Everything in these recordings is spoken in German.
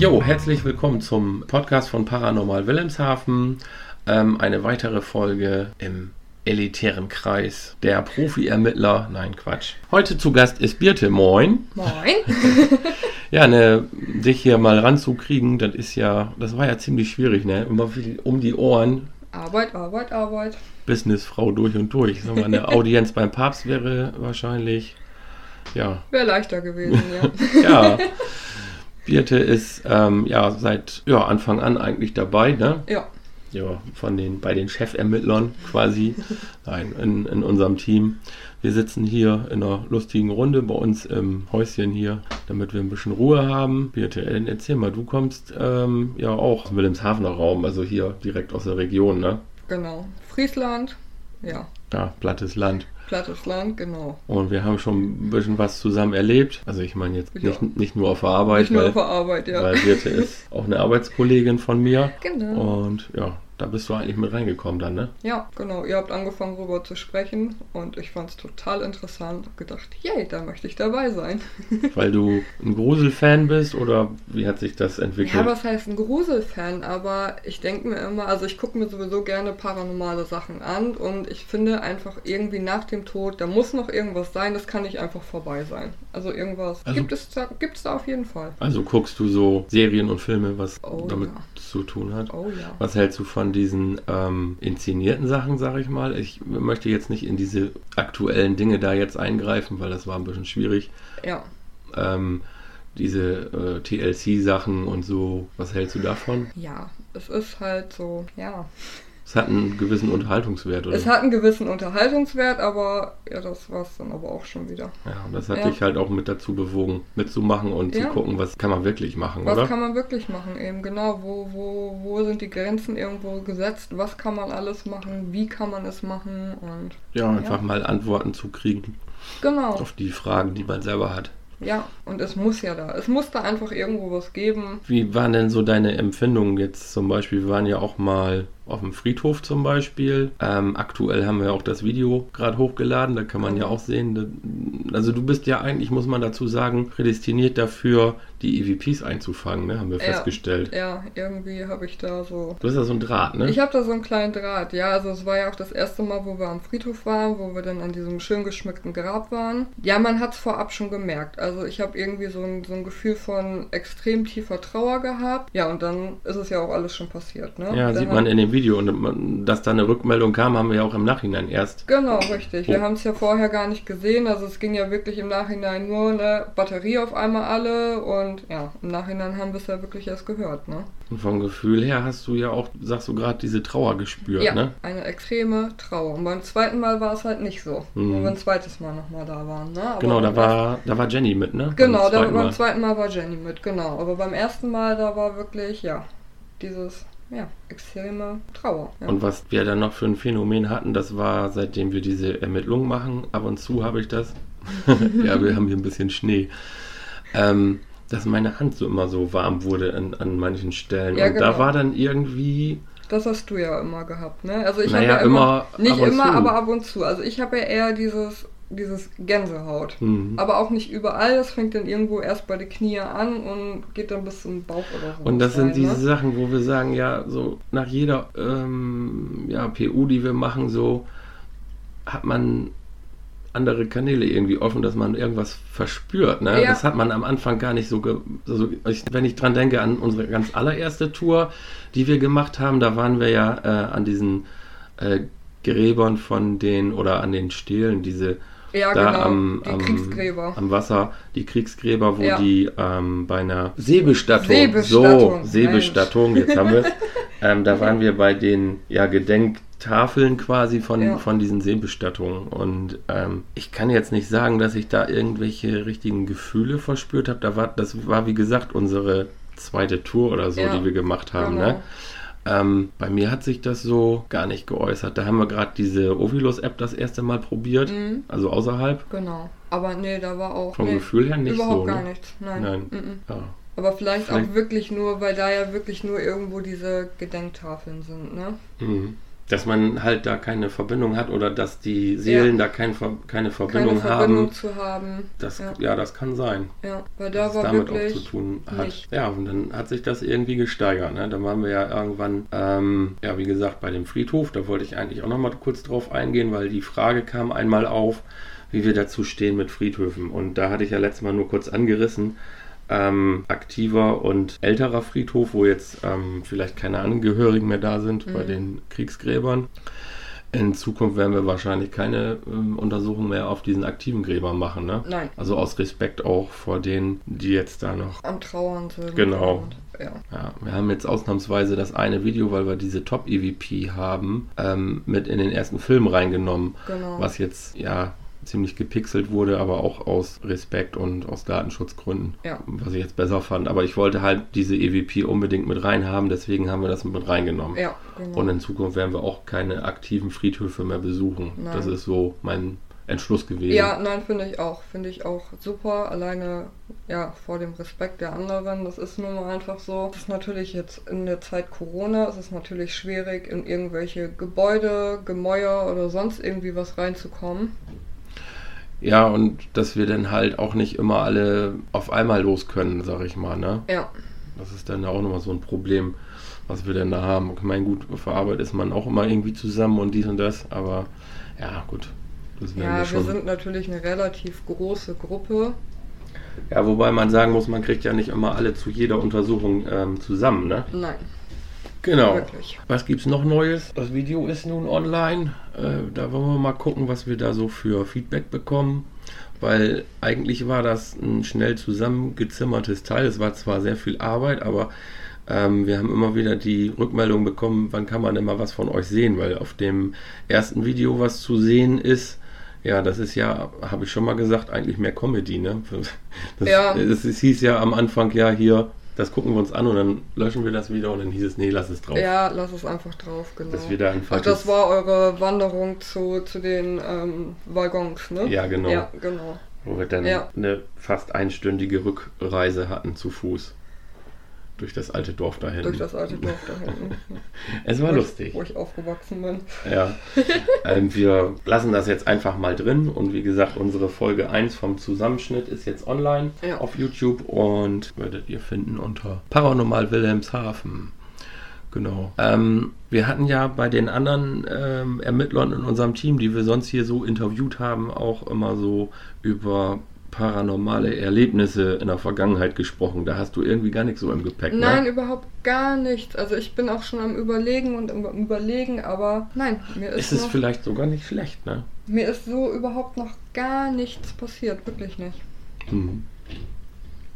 Jo, herzlich willkommen zum Podcast von Paranormal Wilhelmshaven. Ähm, eine weitere Folge im elitären Kreis der Profi-Ermittler. Nein, Quatsch. Heute zu Gast ist Birte. Moin. Moin. Ja, ne, dich hier mal ranzukriegen, das ist ja, das war ja ziemlich schwierig, ne? Immer viel um die Ohren. Arbeit, Arbeit, Arbeit. Businessfrau durch und durch. Sag mal, eine Audienz beim Papst wäre wahrscheinlich, ja, Wäre leichter gewesen, ja. ja. Birte ist ähm, ja seit ja, Anfang an eigentlich dabei, ne? ja, Ja, von den bei den Chefermittlern quasi. Nein, in, in unserem Team. Wir sitzen hier in einer lustigen Runde bei uns im Häuschen hier, damit wir ein bisschen Ruhe haben. Birte, äh, erzähl mal, du kommst ähm, ja auch aus dem Wilhelmshavener Raum, also hier direkt aus der Region, ne? genau. Friesland, ja. Ja, plattes Land. Plattes Land, genau. Und wir haben schon ein bisschen was zusammen erlebt. Also ich meine jetzt Ja. nicht, nicht nur auf der Arbeit, Nicht nur weil, auf der Arbeit, ja. weil Birte ist auch eine Arbeitskollegin von mir. Genau. Und ja, da bist du eigentlich mit reingekommen dann, ne? Ja, genau. Ihr habt angefangen, darüber zu sprechen und ich fand es total interessant. Hab gedacht, yay, da möchte ich dabei sein. Weil du ein Grusel-Fan bist oder wie hat sich das entwickelt? Ja, was heißt ein Gruselfan? Aber ich denke mir immer, also ich gucke mir sowieso gerne paranormale Sachen an und ich finde einfach irgendwie nach dem Tod, da muss noch irgendwas sein, das kann nicht einfach vorbei sein. Also irgendwas Also- gibt es da, gibt's da auf jeden Fall. also guckst du so Serien und Filme, was Oh, damit ja. Zu tun hat? Oh ja. Was hältst du von diesen ähm, inszenierten Sachen, sag ich mal? Ich möchte jetzt nicht in diese aktuellen Dinge da jetzt eingreifen, weil das war ein bisschen schwierig. Ja. Ähm, diese äh, TLC-Sachen und so, was hältst du davon? Ja, es ist halt so, ja. Es hat einen gewissen Unterhaltungswert, oder? Es hat einen gewissen Unterhaltungswert, aber ja, das war's dann aber auch schon wieder. ja, und das hat Ja. dich halt auch mit dazu bewogen, mitzumachen und Ja. zu gucken, was kann man wirklich machen, Was oder? kann man wirklich machen eben? Genau, wo, wo, wo sind die Grenzen irgendwo gesetzt? Was kann man alles machen? Wie kann man es machen? Und ja, einfach Ja. mal Antworten zu kriegen genau. auf die Fragen, die man selber hat. Ja, und es muss ja da. Es muss da einfach irgendwo was geben. Wie waren denn so deine Empfindungen jetzt zum Beispiel? Wir waren ja auch mal auf dem Friedhof zum Beispiel. Ähm, aktuell haben wir auch das Video gerade hochgeladen, da kann man ja auch sehen. da- Also du bist ja eigentlich, muss man dazu sagen, prädestiniert dafür, die EVPs einzufangen, ne? haben wir Ja. festgestellt. Ja, irgendwie habe ich da so. Du hast ja so ein Draht, ne? Ich habe da so einen kleinen Draht, ja. Also es war ja auch das erste Mal, wo wir am Friedhof waren, wo wir dann an diesem schön geschmückten Grab waren. Ja, man hat es vorab schon gemerkt. Also ich habe irgendwie so ein, so ein Gefühl von extrem tiefer Trauer gehabt. Ja, und dann ist es ja auch alles schon passiert, ne? ja, Dann sieht man in dem Video. Und man- dass da eine Rückmeldung kam, haben wir ja auch im Nachhinein erst. Genau, richtig. Oh. Wir haben es ja vorher gar nicht gesehen. Also es ging ja wirklich im Nachhinein nur eine Batterie auf einmal alle und ja, im Nachhinein haben wir es ja wirklich erst gehört, ne? Und vom Gefühl her hast du ja auch, sagst du gerade, diese Trauer gespürt, ja, ne? eine extreme Trauer. Und beim zweiten Mal war es halt nicht so, Mhm. wo wir ein zweites Mal nochmal da waren, ne? Aber Genau, da war, da war Jenny mit, ne? Genau, Beim da, beim zweiten Mal war Jenny mit, genau. Aber beim ersten Mal, da war wirklich, ja, dieses, ja, extreme Trauer. Ja. Und was wir dann noch für ein Phänomen hatten, das war, seitdem wir diese Ermittlungen machen, ab und zu habe ich das. ja, wir haben hier ein bisschen Schnee. Ähm, dass meine Hand so immer so warm wurde an, an manchen Stellen. Ja, und da genau. war dann irgendwie, Das hast du ja immer gehabt, ne? Also ich Naja, habe ja immer, immer nicht immer, zu. aber ab und zu. Also ich habe ja eher dieses, dieses Gänsehaut. hm. Aber auch nicht überall. Das fängt dann irgendwo erst bei den Knie an und geht dann bis zum Bauch oder so. Und das sind rein, diese ne? Sachen, wo wir sagen, ja, so nach jeder ähm, ja, PU, die wir machen, so hat man andere Kanäle irgendwie offen, dass man irgendwas verspürt. Ne? Ja. Das hat man am Anfang gar nicht so. Ge so ich, wenn ich dran denke an unsere ganz allererste Tour, die wir gemacht haben, da waren wir ja äh, an diesen äh, Gräbern von den oder an den Stelen, diese Ja, da genau. am, die am, Kriegsgräber. am Wasser, die Kriegsgräber, wo Ja. die ähm, bei einer Seebestattung, Seebestattung, so, Seebestattung, jetzt haben wir es, ähm, da waren wir bei den ja, Gedenktafeln quasi von, Ja. von diesen Seebestattungen und ähm, ich kann jetzt nicht sagen, dass ich da irgendwelche richtigen Gefühle verspürt habe, da war, das war wie gesagt unsere zweite Tour oder so, Ja, die wir gemacht haben, genau. ne? Ähm, bei mir hat sich das so gar nicht geäußert. Da haben wir gerade diese Ovilus-App das erste Mal probiert, Mhm. also außerhalb. Genau. Aber nee, da war auch. Vom nee, Gefühl her nicht überhaupt so. gar ne? nichts. Nein. Nein. Mhm. Ja. Aber vielleicht, Vielleicht- auch wirklich nur, weil da ja wirklich nur irgendwo diese Gedenktafeln sind, ne? Mhm. Dass man halt da keine Verbindung hat oder dass die Seelen Ja. da kein, keine Verbindung Keine Verbindung haben. zu haben. Das, ja. ja. das kann sein. ja, weil da es war damit auch zu tun hat. nicht. Ja, und dann hat sich das irgendwie gesteigert. Ne? Dann waren wir ja irgendwann, ähm, ja, wie gesagt, bei dem Friedhof. Da wollte ich eigentlich auch noch mal kurz drauf eingehen, weil die Frage kam einmal auf, wie wir dazu stehen mit Friedhöfen. Und da hatte ich ja letztes Mal nur kurz angerissen. Ähm, aktiver und älterer Friedhof, wo jetzt ähm, vielleicht keine Angehörigen mehr da sind bei Mhm. den Kriegsgräbern. In Zukunft werden wir wahrscheinlich keine ähm, Untersuchung mehr auf diesen aktiven Gräbern machen. Ne? Nein. Also aus Respekt auch vor denen, die jetzt da noch. Am Trauern sind. Genau. Ja. Ja, wir haben jetzt ausnahmsweise das eine Video, weil wir diese Top-EVP haben, ähm, mit in den ersten Film reingenommen, Genau. was jetzt ja ziemlich gepixelt wurde, aber auch aus Respekt und aus Datenschutzgründen, Ja. was ich jetzt besser fand. Aber ich wollte halt diese EVP unbedingt mit reinhaben, deswegen haben wir das mit reingenommen. Ja, genau. Und in Zukunft werden wir auch keine aktiven Friedhöfe mehr besuchen. Nein. Das ist so mein Entschluss gewesen. Ja, nein, finde ich auch. Finde ich auch super. Alleine, ja, vor dem Respekt der anderen. Das ist nun mal einfach so. Es ist natürlich jetzt in der Zeit Corona, es ist natürlich schwierig, in irgendwelche Gebäude, Gemäuer oder sonst irgendwie was reinzukommen. Ja, und dass wir dann halt auch nicht immer alle auf einmal los können, sag ich mal, ne? Ja, Das ist dann auch nochmal so ein Problem, was wir denn da haben. Ich meine, gut, der Arbeit ist man auch immer irgendwie zusammen und dies und das, aber ja, gut. Das ja, wir wir schon. sind natürlich eine relativ große Gruppe. ja, wobei man sagen muss, man kriegt ja nicht immer alle zu jeder Untersuchung ähm, zusammen, ne? Nein, Genau. wirklich. Was gibt's noch Neues? Das Video ist nun online. Äh, da wollen wir mal gucken, was wir da so für Feedback bekommen. Weil eigentlich war das ein schnell zusammengezimmertes Teil. Es war zwar sehr viel Arbeit, aber ähm, wir haben immer wieder die Rückmeldung bekommen, wann kann man denn mal was von euch sehen? Weil auf dem ersten Video, was zu sehen ist, ja, das ist ja, habe ich schon mal gesagt, eigentlich mehr Comedy, ne? Das, Ja. es, es hieß ja am Anfang, ja, hier, das gucken wir uns an und dann löschen wir das wieder und dann hieß es, nee, lass es drauf. Ja, lass es einfach drauf, genau. Dass wir da einfach Ach, das war eure Wanderung zu, zu den ähm, Waggons, ne? Ja, genau. Ja, genau. Wo wir dann Ja. eine fast einstündige Rückreise hatten zu Fuß. Durch das alte Dorf da hinten. Durch das alte Dorf da hinten. es war wo lustig. Ich, wo ich aufgewachsen bin. Ja. ähm, wir lassen das jetzt einfach mal drin und wie gesagt, unsere Folge 1 vom Zusammenschnitt ist jetzt online Ja. auf YouTube und werdet ihr finden unter Paranormal Wilhelmshaven. Genau. Ähm, wir hatten ja bei den anderen ähm, Ermittlern in unserem Team, die wir sonst hier so interviewt haben, auch immer so über paranormale Erlebnisse in der Vergangenheit gesprochen. Da hast du irgendwie gar nichts so im Gepäck, Nein, ne? überhaupt gar nichts. Also ich bin auch schon am Überlegen und am Überlegen, aber nein, mir ist, Ist es noch, vielleicht sogar nicht schlecht, ne? mir ist so überhaupt noch gar nichts passiert. Wirklich nicht. Hm.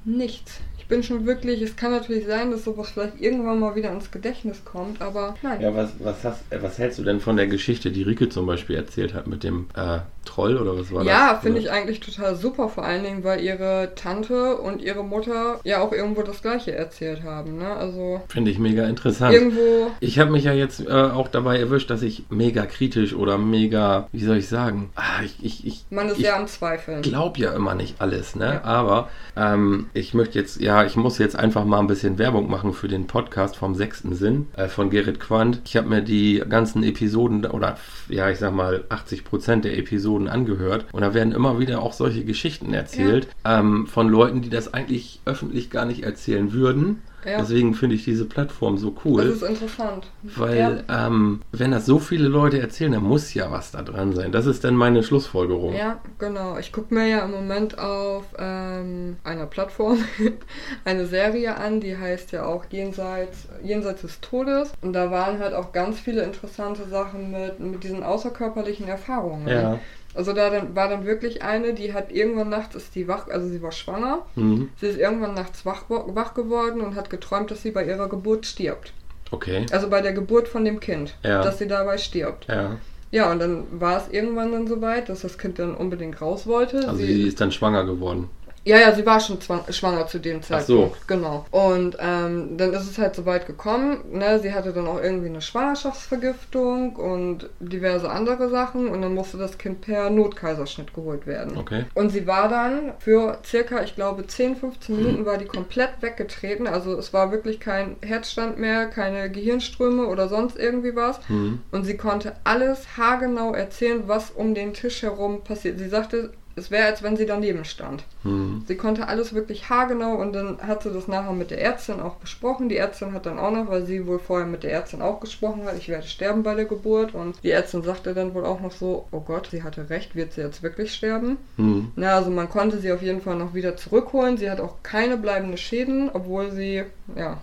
Nichts. Ich bin schon wirklich, es kann natürlich sein, dass sowas vielleicht irgendwann mal wieder ins Gedächtnis kommt, aber nein. Ja, was, was, hast, äh, was hältst du denn von der Geschichte, die Rike zum Beispiel erzählt hat mit dem äh, Troll oder was war das? Ja, finde ich eigentlich total super, vor allen Dingen, weil ihre Tante und ihre Mutter ja auch irgendwo das gleiche erzählt haben, ne? Also Finde ich mega interessant. irgendwo, Ich habe mich ja jetzt äh, auch dabei erwischt, dass ich mega kritisch oder mega, wie soll ich sagen, ah, ich, ich, ich, man ist ich sehr am Zweifeln. glaube ja immer nicht alles, ne? Ja. Aber ähm, ich möchte jetzt, ja, ich muss jetzt einfach mal ein bisschen Werbung machen für den Podcast vom sechsten Sinn äh, von Gerrit Quandt. Ich habe mir die ganzen Episoden oder ja, ich sag mal 80 Prozent der Episoden angehört und da werden immer wieder auch solche Geschichten erzählt ähm, von Leuten, die das eigentlich öffentlich gar nicht erzählen würden. Ja. Deswegen finde ich diese Plattform so cool. Das ist interessant. Weil, ähm, wenn das so viele Leute erzählen, dann muss ja was da dran sein. Das ist dann meine Schlussfolgerung. Ja, genau. Ich gucke mir ja im Moment auf ähm, einer Plattform eine Serie an, die heißt ja auch Jenseits, Jenseits des Todes. Und da waren halt auch ganz viele interessante Sachen mit, mit diesen außerkörperlichen Erfahrungen. Ja. Also da dann, war dann wirklich eine, die hat irgendwann nachts ist die wach, also sie war schwanger. Mhm. Sie ist irgendwann nachts wach, wach geworden und hat geträumt, dass sie bei ihrer Geburt stirbt. Okay. Also bei der Geburt von dem Kind, Ja. dass sie dabei stirbt. Ja. Ja, und dann war es irgendwann dann soweit, dass das Kind dann unbedingt raus wollte. Also sie, sie ist dann schwanger geworden. Ja, ja, sie war schon schwanger zu dem Ach so. Zeitpunkt. Genau. Und ähm, dann ist es halt so weit gekommen. Ne? Sie hatte dann auch irgendwie eine Schwangerschaftsvergiftung und diverse andere Sachen. Und dann musste das Kind per Notkaiserschnitt geholt werden. Okay. Und sie war dann für circa, ich glaube, 10, 15 Minuten war die komplett weggetreten. Also es war wirklich kein Herzstand mehr, keine Gehirnströme oder sonst irgendwie was. Mhm. Und sie konnte alles haargenau erzählen, was um den Tisch herum passiert. Sie sagte, es wäre, als wenn sie daneben stand. Mhm. Sie konnte alles wirklich haargenau und dann hat sie das nachher mit der Ärztin auch besprochen. Die Ärztin hat dann auch noch, weil sie wohl vorher mit der Ärztin auch gesprochen hat, ich werde sterben bei der Geburt. Und die Ärztin sagte dann wohl auch noch so, oh Gott, sie hatte recht, wird sie jetzt wirklich sterben? Mhm. Na, also man konnte sie auf jeden Fall noch wieder zurückholen. Sie hat auch keine bleibenden Schäden, obwohl sie, ja,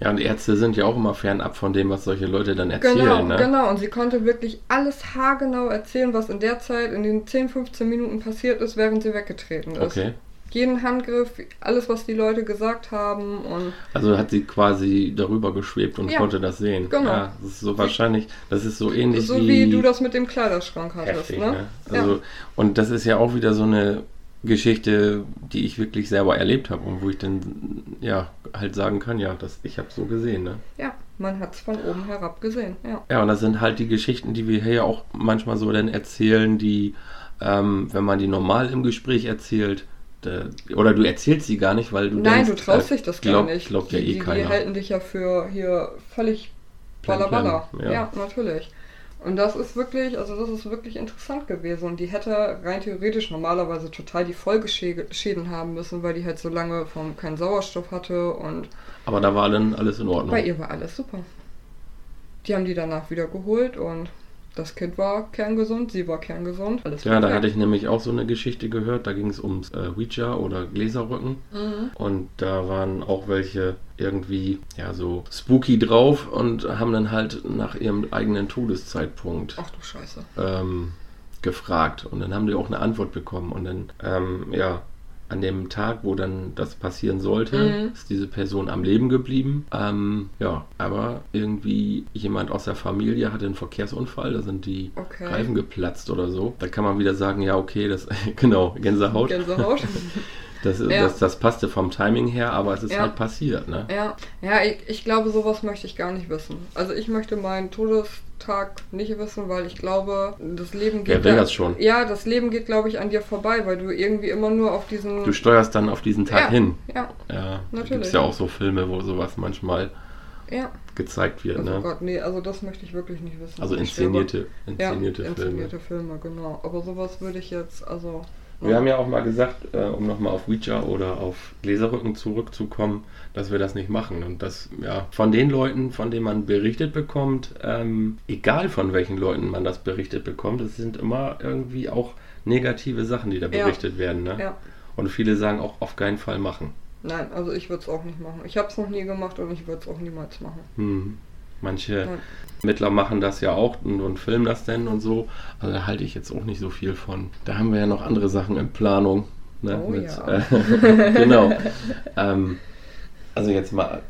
Ja, und Ärzte sind ja auch immer fernab von dem, was solche Leute dann erzählen. Genau, ne? genau. Und sie konnte wirklich alles haargenau erzählen, was in der Zeit, in den 10, 15 Minuten passiert ist, während sie weggetreten ist. Okay. Jeden Handgriff, alles, was die Leute gesagt haben und Also hat sie quasi darüber geschwebt und Ja, konnte das sehen. genau. Ja, das ist so wahrscheinlich, das ist so ähnlich so wie, wie du das mit dem Kleiderschrank hattest, heftig, ne? ne? Also, Und das ist ja auch wieder so eine Geschichte, die ich wirklich selber erlebt habe und wo ich dann ja halt sagen kann, ja, das, ich habe so gesehen, ne? Ja, man hat es von oben herab gesehen, ja. Ja, und das sind halt die Geschichten, die wir hier ja auch manchmal so dann erzählen, die, ähm, wenn man die normal im Gespräch erzählt, da, oder du erzählst sie gar nicht, weil du Nein, denkst, du traust äh, dich das glaub, gar nicht. Glaubt ja die, eh die, keiner. die halten dich ja für hier völlig plan, ja. Ja. natürlich. Und das ist wirklich, also das ist wirklich interessant gewesen. Und die hätte rein theoretisch normalerweise total die Folgeschäden haben müssen, weil die halt so lange vom keinen Sauerstoff hatte und Aber da war dann alles in Ordnung. bei ihr war alles super. Die haben die danach wieder geholt und das Kind war kerngesund, sie war kerngesund. Alles Ja, da hatte ich nämlich auch so eine Geschichte gehört. Da ging es ums äh, Ouija oder Gläserrücken. Mhm. Und da waren auch welche irgendwie, ja, so spooky drauf und haben dann halt nach ihrem eigenen Todeszeitpunkt Ach du Scheiße. ähm, gefragt. Und dann haben die auch eine Antwort bekommen. Und dann, ähm, ja, an dem Tag, wo dann das passieren sollte, Mhm. ist diese Person am Leben geblieben. Ähm, ja, aber irgendwie jemand aus der Familie hatte einen Verkehrsunfall, da sind die Okay. Reifen geplatzt oder so. Da kann man wieder sagen, ja, okay, das, genau, Gänsehaut. Gänsehaut. Das, Ja. das, das passte vom Timing her, aber es ist Ja. halt passiert, ne? Ja, ja ich, ich glaube, sowas möchte ich gar nicht wissen. Also ich möchte meinen Todestag nicht wissen, weil ich glaube, das Leben geht. Wer will ja- das schon? Ja, das Leben geht, glaube ich, an dir vorbei, weil du irgendwie immer nur auf diesen. Du steuerst dann auf diesen Tag ja, hin. Ja, Ja, da Natürlich. gibt es ja auch so Filme, wo sowas manchmal ja. gezeigt wird, Also ne? Gott, nee, also das möchte ich wirklich nicht wissen. Also inszenierte, inszenierte ja, Filme. inszenierte Filme, genau. Aber sowas würde ich jetzt, also. Wir haben ja auch mal gesagt, äh, um nochmal auf Ouija oder auf Gläserrücken zurückzukommen, dass wir das nicht machen. Und das, ja, von den Leuten, von denen man berichtet bekommt, ähm, egal von welchen Leuten man das berichtet bekommt, es sind immer irgendwie auch negative Sachen, die da Ja. berichtet werden. Ne? Ja. Und viele sagen auch auf keinen Fall machen. Nein, also ich würde es auch nicht machen. Ich habe es noch nie gemacht und ich würde es auch niemals machen. Hm. Manche Nein. Mittler machen das ja auch und, und filmen das dann und so. Also da halte ich jetzt auch nicht so viel von. Da haben wir ja noch andere Sachen in Planung. Ne? Oh ja. äh, genau. ähm, also jetzt mal,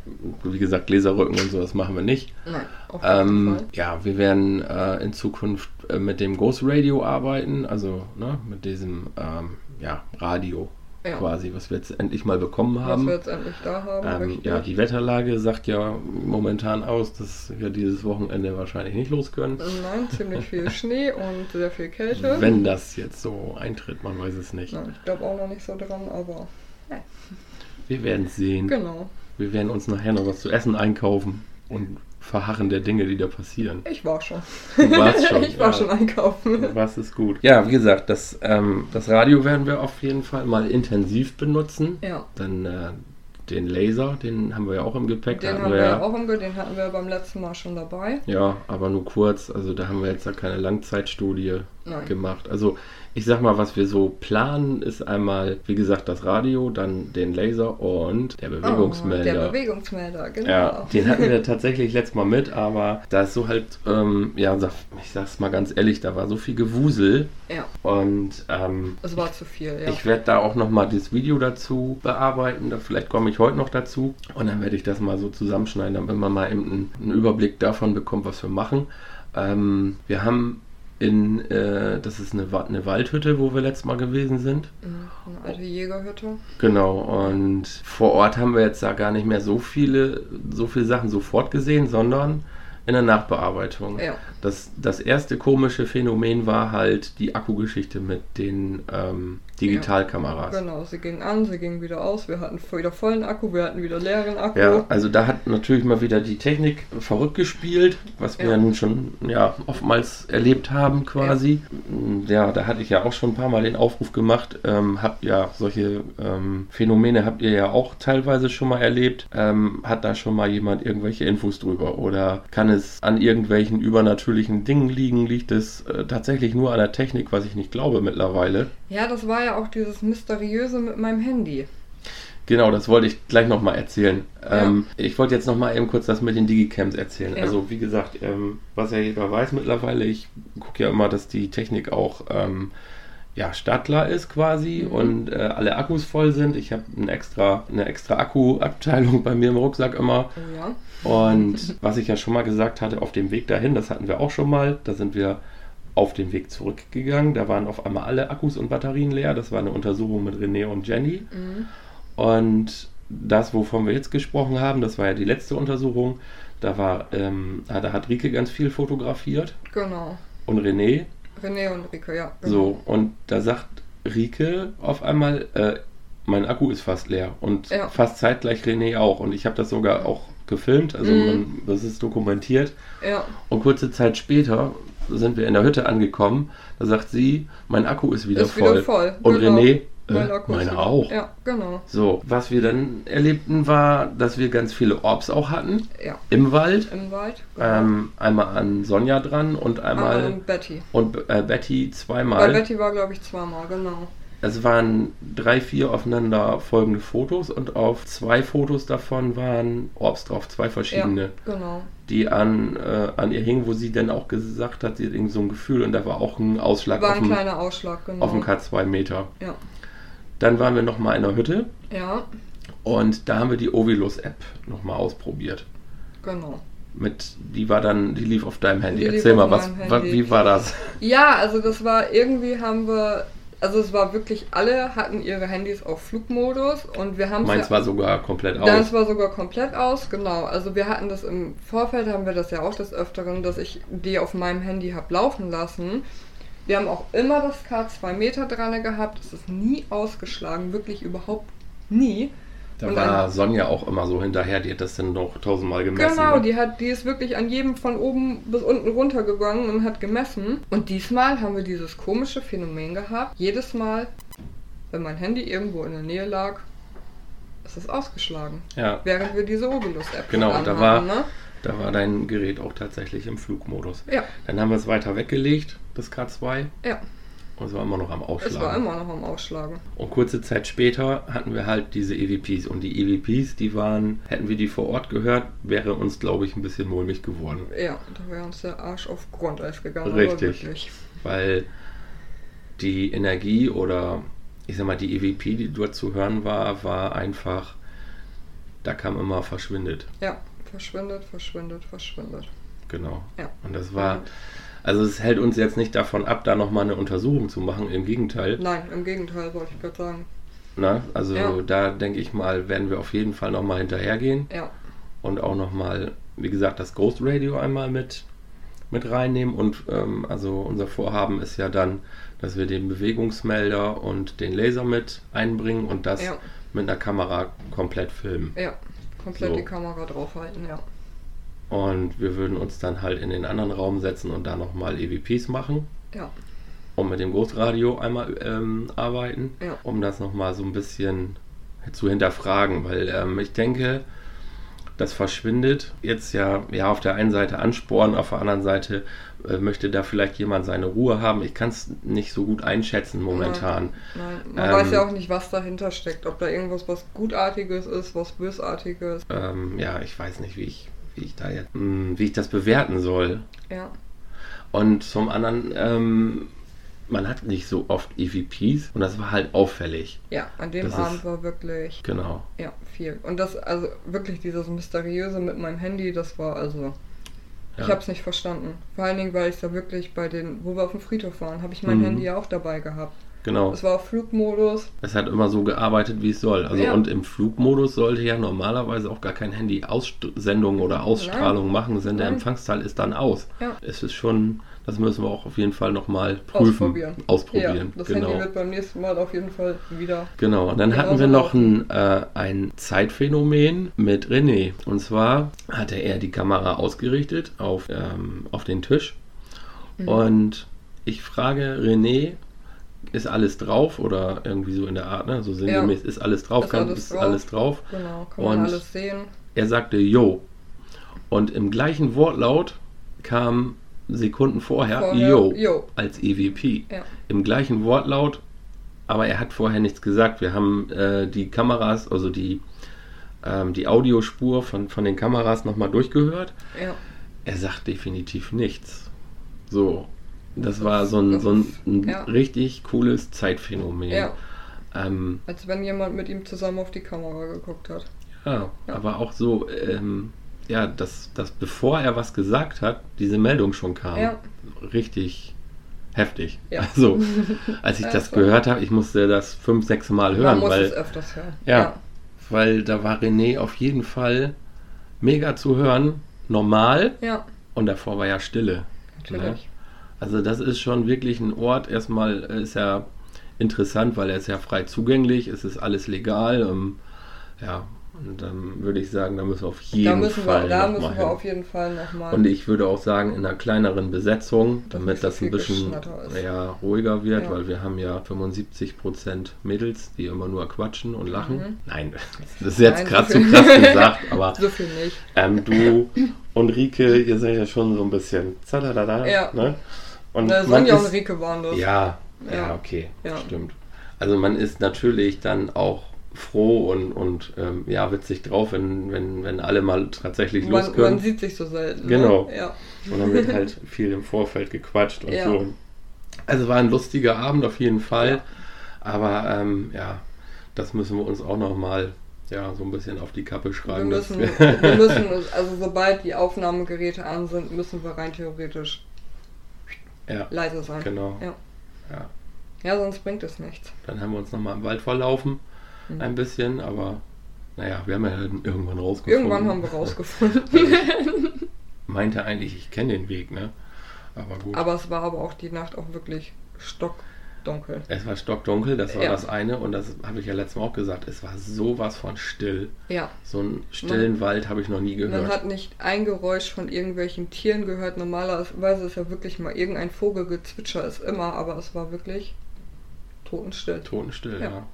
wie gesagt, Gläserrücken und so, das machen wir nicht. Nein, auf Ähm, Fall. ja, wir werden äh, in Zukunft äh, mit dem Ghost Radio arbeiten, also ne, mit diesem ähm, ja, Radio Ja. quasi, was wir jetzt endlich mal bekommen Was haben. wir jetzt endlich da haben, Ähm, ja, die Wetterlage sagt ja momentan aus, dass wir dieses Wochenende wahrscheinlich nicht los können. Nein, ziemlich viel Schnee und sehr viel Kälte. Wenn das jetzt so eintritt, man weiß es nicht. Nein, ich glaube auch noch nicht so dran, aber Wir werden es sehen. genau. Wir werden uns nachher noch was zu essen einkaufen und verharren der Dinge, die da passieren. Ich war schon. Du warst schon. ich war ja. schon einkaufen. Was ist gut. Ja, wie gesagt, das, ähm, das Radio werden wir auf jeden Fall mal intensiv benutzen. Ja. Dann äh, den Laser, den haben wir ja auch im Gepäck. Den hatten haben wir ja auch im Ge- den hatten wir beim letzten Mal schon dabei. Ja, aber nur kurz. Also da haben wir jetzt ja keine Langzeitstudie Nein. gemacht. Also ich sag mal, was wir so planen, ist einmal, wie gesagt, das Radio, dann den Laser und der Oh, Bewegungsmelder. der Bewegungsmelder, genau. Ja, den hatten wir tatsächlich letztes Mal mit, aber da ist so halt, ähm, ja, ich sag's mal ganz ehrlich, da war so viel Gewusel Ja, und ähm, es war zu viel, ja. ich werde da auch nochmal das Video dazu bearbeiten, da vielleicht komme ich heute noch dazu und dann werde ich das mal so zusammenschneiden, damit man mal eben einen, einen Überblick davon bekommt, was wir machen. Ähm, wir haben in, äh, das ist eine, eine Waldhütte, wo wir letztes Mal gewesen sind. Eine alte Jägerhütte. Genau, und vor Ort haben wir jetzt da gar nicht mehr so viele, so viele Sachen sofort gesehen, sondern in der Nachbearbeitung. Ja. Das, das erste komische Phänomen war halt die Akkugeschichte mit den ähm, Digitalkameras. Genau, sie ging an, sie ging wieder aus. Wir hatten wieder vollen Akku, wir hatten wieder leeren Akku. Ja, also da hat natürlich mal wieder die Technik verrückt gespielt, was wir Ja. ja nun schon ja, oftmals erlebt haben quasi. Ja. da hatte ich ja auch schon ein paar Mal den Aufruf gemacht. Ähm, habt ja solche ähm, Phänomene habt ihr ja auch teilweise schon mal erlebt. Ähm, hat da schon mal jemand irgendwelche Infos drüber? Oder kann es an irgendwelchen übernatürlichen Dingen liegen? Liegt es äh, tatsächlich nur an der Technik, was ich nicht glaube mittlerweile? Ja, das war ja auch dieses Mysteriöse mit meinem Handy. Genau, das wollte ich gleich nochmal erzählen. Ähm, ich wollte jetzt nochmal eben kurz das mit den Digicams erzählen. Ja. Also wie gesagt, ähm, was ja jeder weiß mittlerweile, ich gucke ja immer, dass die Technik auch ähm, ja, startklar ist quasi Mhm. und äh, alle Akkus voll sind. Ich habe ein extra, eine extra Akkuabteilung bei mir im Rucksack immer. Oh ja. Und was ich ja schon mal gesagt hatte, auf dem Weg dahin, das hatten wir auch schon mal, da sind wir auf den Weg zurückgegangen. Da waren auf einmal alle Akkus und Batterien leer. Das war eine Untersuchung mit René und Jenny. Mhm. Und das, wovon wir jetzt gesprochen haben, das war ja die letzte Untersuchung. Da war, ähm, ah, da hat Rike ganz viel fotografiert Genau. und René. René und Rike, ja. Genau. So, und da sagt Rike auf einmal, äh, mein Akku ist fast leer. Und Ja. fast zeitgleich René auch. Und ich habe das sogar auch gefilmt, also Mhm. man, das ist dokumentiert. Ja, Und kurze Zeit später sind wir in der Hütte angekommen. Da sagt sie, mein Akku ist wieder ist voll. wieder voll. Und genau. René, Mein äh, meine auch. Ja, genau. So, was wir dann erlebten war, dass wir ganz viele Orbs auch hatten Ja, im Wald. im Wald. Genau. Ähm, einmal an Sonja dran und einmal ah, und Betty. und äh, Betty Bei zweimal. Betty war, glaube ich, zweimal, genau. Es waren drei, vier aufeinander folgende Fotos und auf zwei Fotos davon waren Orbs drauf, zwei verschiedene, Ja, genau. die an, äh, an ihr hingen, wo sie dann auch gesagt hat, sie hat irgendwie so ein Gefühl und da war auch ein Ausschlag War auf ein dem, kleiner Ausschlag, genau. auf dem K2 Meter. Ja. Dann waren wir nochmal in der Hütte Ja, und da haben wir die Ovilus-App nochmal ausprobiert. genau. Mit, die war dann, die lief auf deinem Handy. Die Erzähl mal, was, meinem wa- Handy. wie war das? Ja, also das war irgendwie haben wir, also es war wirklich, alle hatten ihre Handys auf Flugmodus und wir haben Meins ja, war sogar komplett aus. war sogar komplett aus, genau. Also wir hatten das im Vorfeld, haben wir das ja auch des Öfteren, dass ich die auf meinem Handy habe laufen lassen. Wir haben auch immer das K2 Meter dran gehabt, es ist nie ausgeschlagen, wirklich überhaupt nie. Da und war Sonja auch immer so hinterher, die hat das dann noch tausendmal gemessen. Genau, ne? die hat, die ist wirklich an jedem von oben bis unten runtergegangen und hat gemessen. Und diesmal haben wir dieses komische Phänomen gehabt. Jedes Mal, wenn mein Handy irgendwo in der Nähe lag, ist es ausgeschlagen. ja, Während wir diese Oculus-App Genau, da war- ne? da war dein Gerät auch tatsächlich im Flugmodus. Ja, Dann haben wir es weiter weggelegt, das K2, ja. Und es war immer noch am Es Ausschlagen. war immer noch am Ausschlagen. Und kurze Zeit später hatten wir halt diese EVPs. Und die EVPs, die waren, hätten wir die vor Ort gehört, wäre uns, glaube ich, ein bisschen mulmig geworden. Ja, da wäre uns der Arsch auf Grundeis gegangen. Richtig. Weil die Energie oder ich sag mal, die EVP, die dort zu hören war, war einfach, da kam immer verschwindet. Ja, verschwindet, verschwindet, verschwindet. Genau. Ja. Und das war, also es hält uns jetzt nicht davon ab, da nochmal eine Untersuchung zu machen. Im Gegenteil. Nein, im Gegenteil, wollte ich gerade sagen. Na, also Ja. da denke ich mal, werden wir auf jeden Fall nochmal hinterhergehen. Ja, und auch nochmal, wie gesagt, das Ghost Radio einmal mit, mit reinnehmen. Und ähm, also unser Vorhaben ist ja dann, dass wir den Bewegungsmelder und den Laser mit einbringen und das Ja. mit einer Kamera komplett filmen. ja. Komplett So. die Kamera draufhalten, ja. Und wir würden uns dann halt in den anderen Raum setzen und da nochmal EVPs machen Ja, und mit dem Ghost Radio einmal ähm, arbeiten, Ja. um das nochmal so ein bisschen zu hinterfragen, weil ähm, ich denke, das verschwindet jetzt ja, ja auf der einen Seite Ansporn, auf der anderen Seite äh, möchte da vielleicht jemand seine Ruhe haben. Ich kann es nicht so gut einschätzen momentan. Nein, man Ähm, weiß ja auch nicht, was dahinter steckt. Ob da irgendwas was Gutartiges ist, was Bösartiges. Ähm, ja, ich weiß nicht, wie ich, wie ich da jetzt, mh, wie ich das bewerten soll. Ja, Und zum anderen, ähm, man hat nicht so oft EVPs und das war halt auffällig. ja, an dem Das ist- Abend war wirklich, Genau. ja, viel. Und das, also wirklich dieses Mysteriöse mit meinem Handy, das war also, Ich Ja. habe es nicht verstanden. Vor allen Dingen, weil ich da wirklich bei den, wo wir auf dem Friedhof waren, habe ich mein Mhm. Handy ja auch dabei gehabt. Genau. Es war auf Flugmodus. Es hat immer so gearbeitet, wie es soll. Also Ja. und im Flugmodus sollte ja normalerweise auch gar kein Handy Aussendung oder Ausstrahlung machen, denn der Nein. Empfangsteil ist dann aus. Ja. Es ist schon, das müssen wir auch auf jeden Fall nochmal prüfen. Ausprobieren. Ausprobieren. Ja, das genau. Handy wird beim nächsten Mal auf jeden Fall wieder. Genau, und dann Genauso hatten wir noch ein, äh, ein Zeitphänomen mit René. Und zwar hatte er die Kamera ausgerichtet auf, ähm, auf den Tisch. Mhm. Und ich frage René, ist alles drauf? Oder irgendwie so in der Art, ne? So sinngemäß, ist alles drauf? Ist Kann, alles ist drauf. alles drauf? Genau, kann man Und- alles sehen. Er sagte Jo. Und im gleichen Wortlaut kam Sekunden vorher, Vorher, als EVP. Ja. Im gleichen Wortlaut, aber er hat vorher nichts gesagt. Wir haben äh, die Kameras, also die, ähm, die Audiospur von, von den Kameras nochmal durchgehört. Ja. Er sagt definitiv nichts. So, das war so ein, so ein, ein ja. richtig cooles Zeitphänomen. ja. Ähm, Als wenn jemand mit ihm zusammen auf die Kamera geguckt hat. Ja, Ja. aber auch so, ähm, ja, dass, dass bevor er was gesagt hat, diese Meldung schon kam. Ja. Richtig heftig. Ja. Also, als ich das gehört habe, ich musste das fünf, sechs Mal Man hören, muss es weil, öfters hören. ja, weil da war René auf jeden Fall mega zu hören, normal, Ja, und davor war ja Stille. natürlich. Also das ist schon wirklich ein Ort. Erstmal ist er interessant, weil er ist ja frei zugänglich, es ist alles legal. Ähm, ja, und dann würde ich sagen, da müssen wir auf jeden Da Fall wir, da noch müssen mal wir hin. auf jeden Fall nochmal. Und ich würde auch sagen, in einer kleineren Besetzung, damit das ein bisschen ja, ruhiger wird, Ja. weil wir haben ja 75% Mädels, die immer nur quatschen und lachen. Mhm. Nein, das ist jetzt gerade so zu krass gesagt, aber So viel nicht. ähm, du und Rike, ihr seid ja schon so ein bisschen zadadada, Ja. ne? Und Na, man Sonja und ist, Rike waren das. ja, ja, Ja. okay, Ja. stimmt. Also man ist natürlich dann auch froh und, und ähm, ja, witzig drauf, wenn, wenn, wenn alle mal tatsächlich los man, können. man sieht sich so selten. Genau. Ne? Ja. Und dann wird halt viel im Vorfeld gequatscht und Ja. so. Also war ein lustiger Abend auf jeden Fall. Ja. Aber ähm, ja, das müssen wir uns auch nochmal ja, so ein bisschen auf die Kappe Wir schreiben. müssen, dass wir müssen, also sobald die Aufnahmegeräte an sind, müssen wir rein theoretisch ja, leise sein. genau. Ja. Ja. Ja, sonst bringt es nichts. Dann haben wir uns nochmal im Wald verlaufen, Mhm. ein bisschen, aber naja, wir haben ja irgendwann rausgefunden. Irgendwann haben wir rausgefunden. Meinte eigentlich, ich kenne den Weg, ne? Aber gut. aber es war aber auch die Nacht auch wirklich stockdunkel. es war stockdunkel, das war Ja. das eine und das habe ich ja letztes Mal auch gesagt, es war sowas von still. Ja. So einen stillen Wald habe ich noch nie gehört. Man hat nicht ein Geräusch von irgendwelchen Tieren gehört. Normalerweise ist ja wirklich mal irgendein Vogelgezwitscher ist immer, aber es war wirklich totenstill. Totenstill, Ja. ja.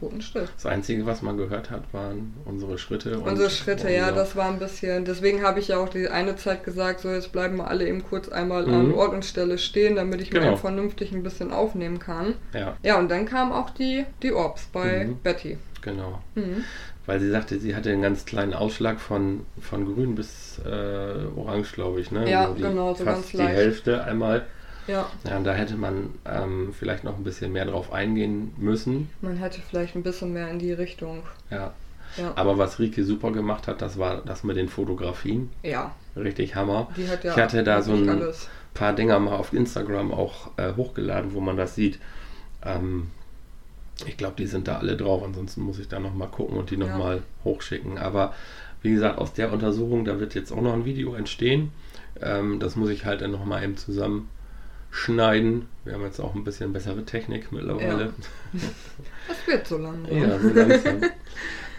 Totenstill. Das Einzige, was man gehört hat, waren unsere Schritte. und Unsere Schritte, ja, unser- das war ein bisschen. Deswegen habe ich ja auch die eine Zeit gesagt, so jetzt bleiben wir alle eben kurz einmal Mhm. an Ort und Stelle stehen, damit ich mir Genau. eben vernünftig ein bisschen aufnehmen kann. Ja, Ja, und dann kam auch die, die Orbs bei Mhm. Betty. genau. Mhm. Weil sie sagte, sie hatte einen ganz kleinen Ausschlag von, von grün bis äh, orange, glaube ich. Ne? Ja, Also die, genau, so ganz die leicht. Hälfte einmal. Ja, Ja, und da hätte man ähm, vielleicht noch ein bisschen mehr drauf eingehen müssen. man hätte vielleicht ein bisschen mehr in die Richtung. Ja. Ja, Aber was Rike super gemacht hat, das war das mit den Fotografien. ja Richtig Hammer. die hat ja Ich hatte da so ein alles. paar Dinger mal auf Instagram auch äh, hochgeladen, wo man das sieht. Ähm, ich glaube, die sind da alle drauf. Ansonsten muss ich da nochmal gucken und die Ja. nochmal hochschicken. Aber wie gesagt, aus der Untersuchung, da wird jetzt auch noch ein Video entstehen. Ähm, das muss ich halt dann nochmal eben zusammenschneiden. Wir haben jetzt auch ein bisschen bessere Technik mittlerweile. Das wird so lange. Ja, so langsam.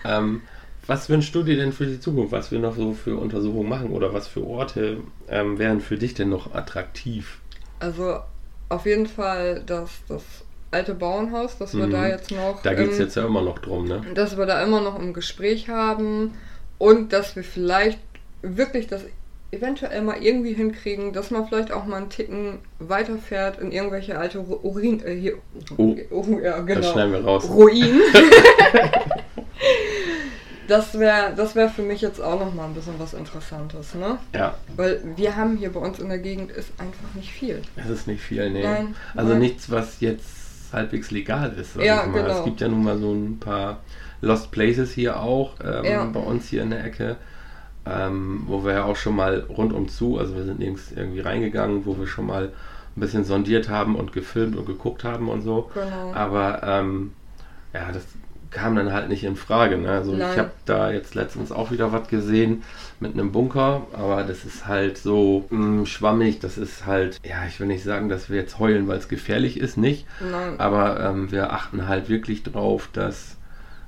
ähm, was wünschst du dir denn für die Zukunft? Was wir noch so für Untersuchungen machen oder was für Orte ähm, wären für dich denn noch attraktiv? Also auf jeden Fall das, das alte Bauernhaus, dass wir Mhm. da jetzt noch. Da geht es jetzt ja immer noch drum, ne? dass wir da immer noch im Gespräch haben und dass wir vielleicht wirklich das eventuell mal irgendwie hinkriegen, dass man vielleicht auch mal einen Ticken weiterfährt in irgendwelche alte Ru- Urin, äh, hier, Oh. oh, ja, Das genau, schneiden wir raus. Ruinen. das wäre das wär für mich jetzt auch noch mal ein bisschen was Interessantes, ne? Ja, Weil wir haben hier bei uns in der Gegend ist einfach nicht viel. es ist nicht viel, nee. Nein, also nein. nichts, was jetzt halbwegs legal ist. Ja, genau. Es gibt ja nun mal so ein paar Lost Places hier auch, ähm, Ja. bei uns hier in der Ecke. Ähm, wo wir ja auch schon mal rundum zu, also wir sind nirgends irgendwie reingegangen, wo wir schon mal ein bisschen sondiert haben und gefilmt und geguckt haben und so. Genau. Aber ähm, ja, das kam dann halt nicht in Frage. Ne? Also Nein. ich habe da jetzt letztens auch wieder was gesehen mit einem Bunker, aber das ist halt so mh, schwammig. Das ist halt, ja, ich will nicht sagen, dass wir jetzt heulen, weil es gefährlich ist, nicht. Nein. Aber ähm, wir achten halt wirklich drauf, dass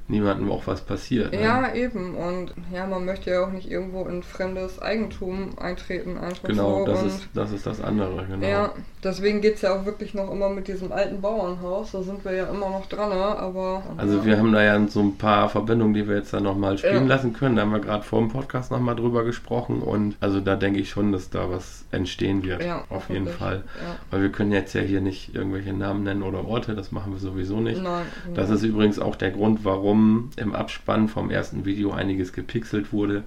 niemandem auch was passiert. Ne? Ja, eben. Und ja, man möchte ja auch nicht irgendwo in fremdes Eigentum eintreten, einfach Genau, so. das und ist, das ist das andere, genau. ja, deswegen geht es ja auch wirklich noch immer mit diesem alten Bauernhaus. Da sind wir ja immer noch dran, ne? aber. Also ja. wir haben da ja so ein paar Verbindungen, die wir jetzt dann nochmal spielen Ja. lassen können. Da haben wir gerade vor dem Podcast nochmal drüber gesprochen und also da denke ich schon, dass da was entstehen wird. Ja, auf jeden. Fall. Weil wir können jetzt ja hier nicht irgendwelche Namen nennen oder Orte, das machen wir sowieso nicht. Nein. Das ist übrigens auch der Grund, warum im Abspann vom ersten Video einiges gepixelt wurde.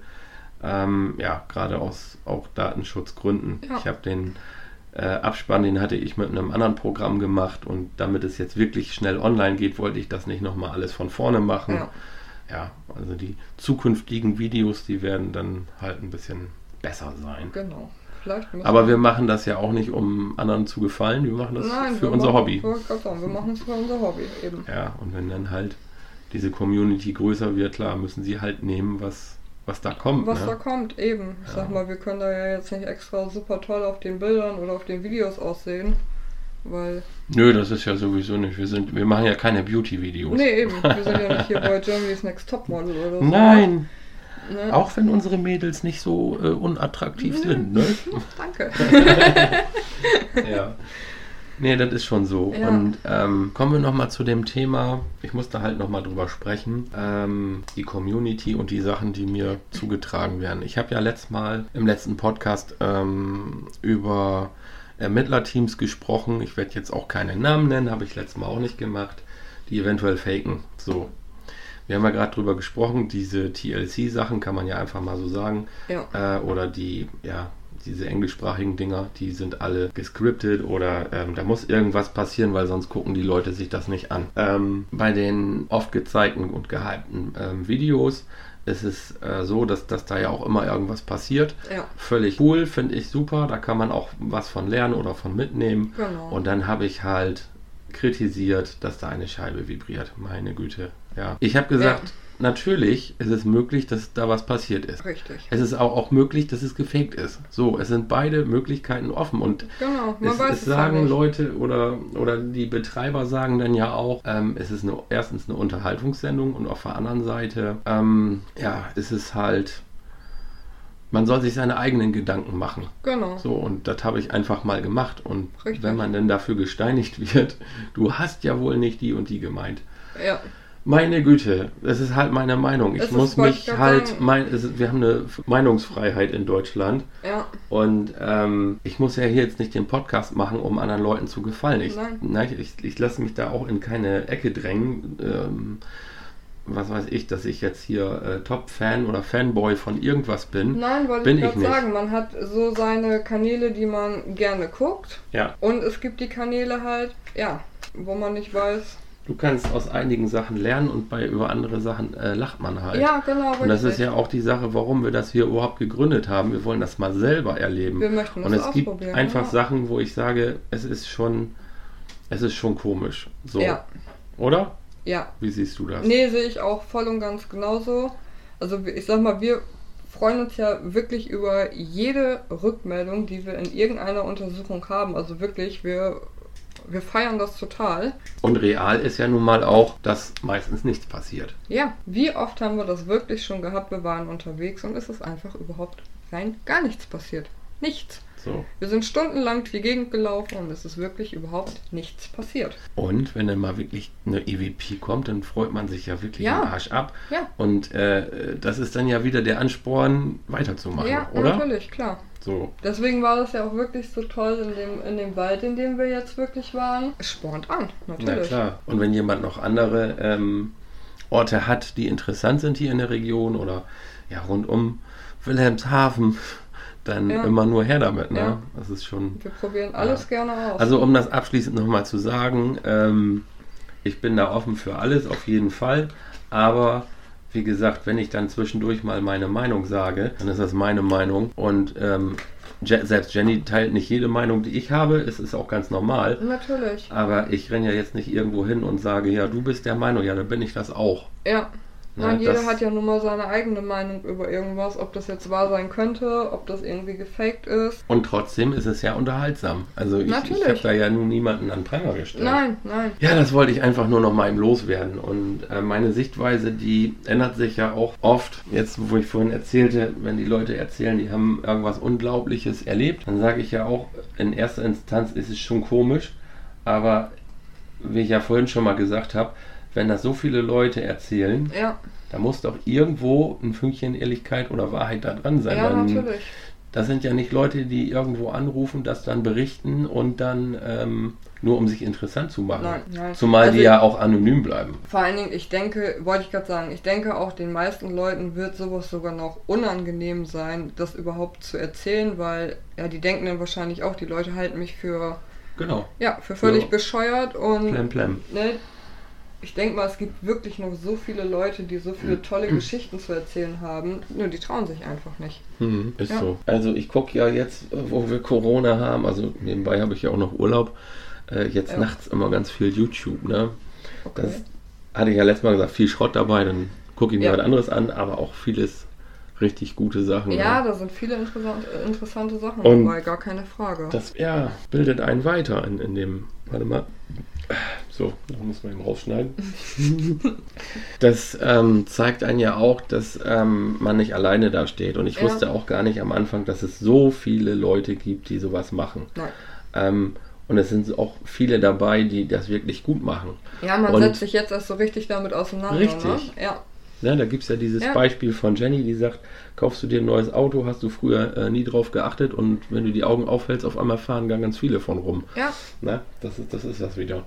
Ähm, ja, gerade aus auch Datenschutzgründen. Ja. Ich habe den äh, Abspann, den hatte ich mit einem anderen Programm gemacht und damit es jetzt wirklich schnell online geht, wollte ich das nicht nochmal alles von vorne machen. Ja. ja, also die zukünftigen Videos, die werden dann halt ein bisschen besser sein. Genau. Aber wir machen das ja auch nicht, um anderen zu gefallen, wir machen das Nein, für unser machen, Hobby. Wir machen es für unser Hobby eben. Ja, und wenn dann halt diese Community größer wird, klar, müssen sie halt nehmen, was, was da kommt. Was ne? da kommt, eben. Ich Ja. sag mal, wir können da ja jetzt nicht extra super toll auf den Bildern oder auf den Videos aussehen. Weil. Nö, das ist ja sowieso nicht. Wir, sind, wir machen ja keine Beauty-Videos. Nee, eben. Wir sind ja nicht hier bei Germany's Next Topmodel oder so. Nein, Ne? auch wenn unsere Mädels nicht so äh, unattraktiv Nö. sind, ne? Danke. ja. Nee, das ist schon so. Ja. Und ähm, kommen wir nochmal zu dem Thema, ich musste halt nochmal drüber sprechen, ähm, die Community und die Sachen, die mir zugetragen werden. Ich habe ja letztes Mal im letzten Podcast ähm, über Ermittlerteams gesprochen. Ich werde jetzt auch keine Namen nennen, habe ich letztes Mal auch nicht gemacht, die eventuell faken. So. Wir haben ja gerade drüber gesprochen, diese TLC-Sachen kann man ja einfach mal so sagen Ja. äh, oder die, ja, diese englischsprachigen Dinger, die sind alle gescriptet oder ähm, da muss irgendwas passieren, weil sonst gucken die Leute sich das nicht an. Ähm, bei den oft gezeigten und gehypten ähm, Videos ist es äh, so, dass, dass da ja auch immer irgendwas passiert. Ja. Völlig cool, finde ich super. Da kann man auch was von lernen oder von mitnehmen. Genau. Und dann habe ich halt kritisiert, dass da eine Scheibe vibriert. Meine Güte. Ja. Ich habe gesagt, Ja. Natürlich ist es möglich, dass da was passiert ist. Richtig. Es ist auch, auch möglich, dass es gefaked ist. So, es sind beide Möglichkeiten offen und Genau. Man es, weiß es sagen nicht. Leute oder, oder die Betreiber sagen dann ja auch, ähm, es ist eine, erstens eine Unterhaltungssendung und auf der anderen Seite, ähm, ja, ist es halt, man soll sich seine eigenen Gedanken machen. Genau. So, und das habe ich einfach mal gemacht. Und Richtig. wenn man denn dafür gesteinigt wird, du hast ja wohl nicht die und die gemeint. Ja. Meine Güte, das ist halt meine Meinung. Ich Das muss mich halt, mein, ist, wir haben eine Meinungsfreiheit in Deutschland Ja. und ähm, ich muss ja hier jetzt nicht den Podcast machen, um anderen Leuten zu gefallen. Ich, Nein. ich, ich lasse mich da auch in keine Ecke drängen. Ähm, was weiß ich, dass ich jetzt hier äh, Top-Fan oder Fanboy von irgendwas bin. Nein, wollte Bin ich gerade nicht. sagen, man hat so seine Kanäle, die man gerne guckt. Ja, Und es gibt die Kanäle halt, ja, wo man nicht weiß. Du kannst aus einigen Sachen lernen und bei über andere Sachen äh, lacht man halt. Ja, genau. Und das ist ja auch die Sache, warum wir das hier überhaupt gegründet haben. Wir wollen das mal selber erleben. Wir möchten Und es gibt einfach ja. Sachen, wo ich sage, es ist schon, es ist schon komisch. So. Ja, Oder? ja. Wie siehst du das? Nee, sehe ich auch voll und ganz genauso. Also ich sag mal, wir freuen uns ja wirklich über jede Rückmeldung, die wir in irgendeiner Untersuchung haben. Also wirklich, wir, wir feiern das total. Und real ist ja nun mal auch, dass meistens nichts passiert. Ja, wie oft haben wir das wirklich schon gehabt? Wir waren unterwegs und es ist einfach überhaupt rein gar nichts passiert. Nichts. So. Wir sind stundenlang durch die Gegend gelaufen und es ist wirklich überhaupt nichts passiert. Und wenn dann mal wirklich eine EVP kommt, dann freut man sich ja wirklich Ja. den Arsch ab. Ja, Und äh, das ist dann ja wieder der Ansporn, weiterzumachen, ja, oder? natürlich, klar. So. Deswegen war das ja auch wirklich so toll in dem, in dem Wald, in dem wir jetzt wirklich waren. Es spornt an, Na natürlich. klar. Und wenn jemand noch andere ähm, Orte hat, die interessant sind hier in der Region oder ja rund um Wilhelmshaven, dann Ja. immer nur her damit. Ne? Ja. Das ist schon. Wir probieren alles gerne aus. Also um das abschließend nochmal zu sagen, ähm, ich bin da offen für alles, auf jeden Fall. Aber wie gesagt, wenn ich dann zwischendurch mal meine Meinung sage, dann ist das meine Meinung. Und ähm, Je selbst Jenny teilt nicht jede Meinung, die ich habe. Es ist auch ganz normal. Natürlich. Aber ich renne ja jetzt nicht irgendwo hin und sage, ja, du bist der Meinung, ja, dann bin ich das auch. Ja. Nein, jeder hat ja nun mal seine eigene Meinung über irgendwas, ob das jetzt wahr sein könnte, ob das irgendwie gefaked ist. Und trotzdem ist es ja unterhaltsam. Also ich, ich habe da ja nun niemanden an Pranger gestellt. Nein, nein. Ja, das wollte ich einfach nur noch mal im Loswerden. Und äh, meine Sichtweise, die ändert sich ja auch oft. Jetzt, wo ich vorhin erzählte, wenn die Leute erzählen, die haben irgendwas Unglaubliches erlebt, dann sage ich ja auch, in erster Instanz ist es schon komisch. Aber wie ich ja vorhin schon mal gesagt habe, wenn das so viele Leute erzählen, ja. da muss doch irgendwo ein Fünkchen Ehrlichkeit oder Wahrheit da dran sein. Ja, natürlich. Das sind ja nicht Leute, die irgendwo anrufen, das dann berichten und dann ähm, nur um sich interessant zu machen. Nein, nein. Zumal also die ja auch anonym bleiben. Vor allen Dingen, ich denke, wollte ich gerade sagen, ich denke auch den meisten Leuten wird sowas sogar noch unangenehm sein, das überhaupt zu erzählen, weil ja, die denken dann wahrscheinlich auch, die Leute halten mich für Genau. Ja, für völlig ja. bescheuert und plem, plem. Ne, ich denke mal, es gibt wirklich noch so viele Leute, die so viele tolle Geschichten zu erzählen haben, nur die trauen sich einfach nicht. Mhm, ist ja. so. Also ich gucke ja jetzt, wo wir Corona haben, also nebenbei habe ich ja auch noch Urlaub, äh, jetzt ja. nachts immer ganz viel YouTube, ne? Okay. Das hatte ich ja letztes Mal gesagt, viel Schrott dabei, dann gucke ich mir ja. was anderes an, aber auch vieles richtig gute Sachen. Ja, da sind viele interessante, interessante Sachen Und dabei, gar keine Frage. Das ja, bildet einen weiter in, in dem, warte mal, so, da muss man eben rausschneiden. das ähm, zeigt einen ja auch, dass ähm, man nicht alleine da steht. Und ich ja. wusste auch gar nicht am Anfang, dass es so viele Leute gibt, die sowas machen. Ähm, und es sind auch viele dabei, die das wirklich gut machen. Ja, man und setzt sich jetzt erst so richtig damit auseinander. Richtig. Ne? Ja. Ja, da gibt es ja dieses ja. Beispiel von Jenny, die sagt, kaufst du dir ein neues Auto, hast du früher äh, nie drauf geachtet und wenn du die Augen aufhältst, auf einmal fahren dann ganz viele von rum. Ja. Na, das ist das, ist das wieder.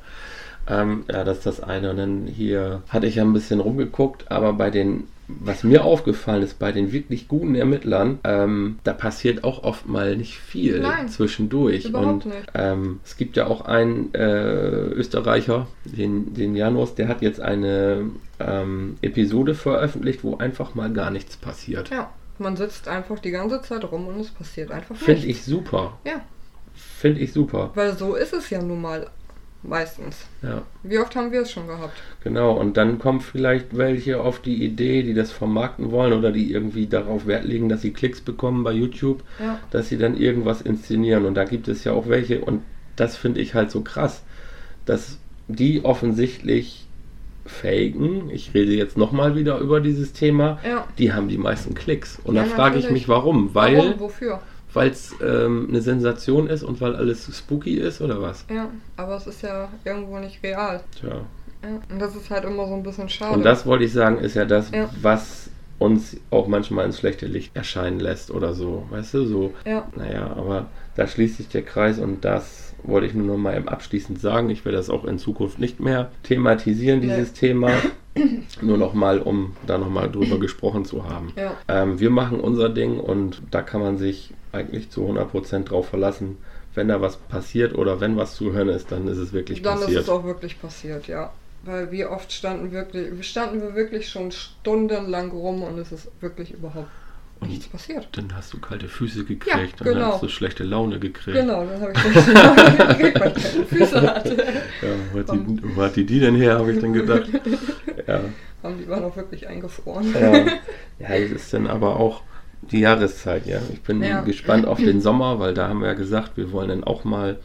Ähm, ja, das ist das eine. Und dann hier hatte ich ja ein bisschen rumgeguckt, aber bei den was mir aufgefallen ist, bei den wirklich guten Ermittlern, ähm, da passiert auch oft mal nicht viel Nein, zwischendurch. Überhaupt und ähm, es gibt ja auch einen äh, Österreicher, den, den Janus, der hat jetzt eine ähm, Episode veröffentlicht, wo einfach mal gar nichts passiert. Ja, man sitzt einfach die ganze Zeit rum und es passiert einfach nichts. Finde ich super. Ja. Finde ich super. Weil so ist es ja nun mal Meistens. Ja. Wie oft haben wir es schon gehabt? Genau, und dann kommen vielleicht welche auf die Idee, die das vermarkten wollen oder die irgendwie darauf Wert legen, dass sie Klicks bekommen bei YouTube, ja. dass sie dann irgendwas inszenieren. Und da gibt es ja auch welche, und das finde ich halt so krass, dass die offensichtlich faken, ich rede jetzt nochmal wieder über dieses Thema, ja. die haben die meisten Klicks. Und ja, da frage ich mich, warum? Weil. Warum? Wofür? Weil es ähm, eine Sensation ist und weil alles spooky ist oder was? Ja, aber es ist ja irgendwo nicht real. Tja. Ja, und das ist halt immer so ein bisschen schade. Und das wollte ich sagen, ist ja das, ja. was uns auch manchmal ins schlechte Licht erscheinen lässt oder so. Weißt du, so. Ja. Naja, aber da schließt sich der Kreis und das wollte ich nur noch mal abschließend sagen. Ich werde das auch in Zukunft nicht mehr thematisieren, dieses nee. Thema. Nur noch mal, um da noch mal drüber gesprochen zu haben. Ja. Ähm, wir machen unser Ding und da kann man sich eigentlich zu 100% drauf verlassen. Wenn da was passiert oder wenn was zu hören ist, dann ist es wirklich dann passiert. Dann ist es auch wirklich passiert, ja. Weil wie oft standen wirklich, standen wir wirklich schon stundenlang rum und es ist wirklich überhaupt und nichts passiert. Dann hast du kalte Füße gekriegt, ja, genau. dann hast du schlechte Laune gekriegt. Genau, dann habe ich schlechte Laune gekriegt, weil ich kalte Füße hatte. Ja, wo hat, die, wo hat die die denn her, habe ich dann gedacht. Ja. Haben die waren auch wirklich eingefroren. Ja, ja das ist dann aber auch die Jahreszeit, ja. Ich bin ja. gespannt auf den Sommer, weil da haben wir ja gesagt, wir wollen dann auch mal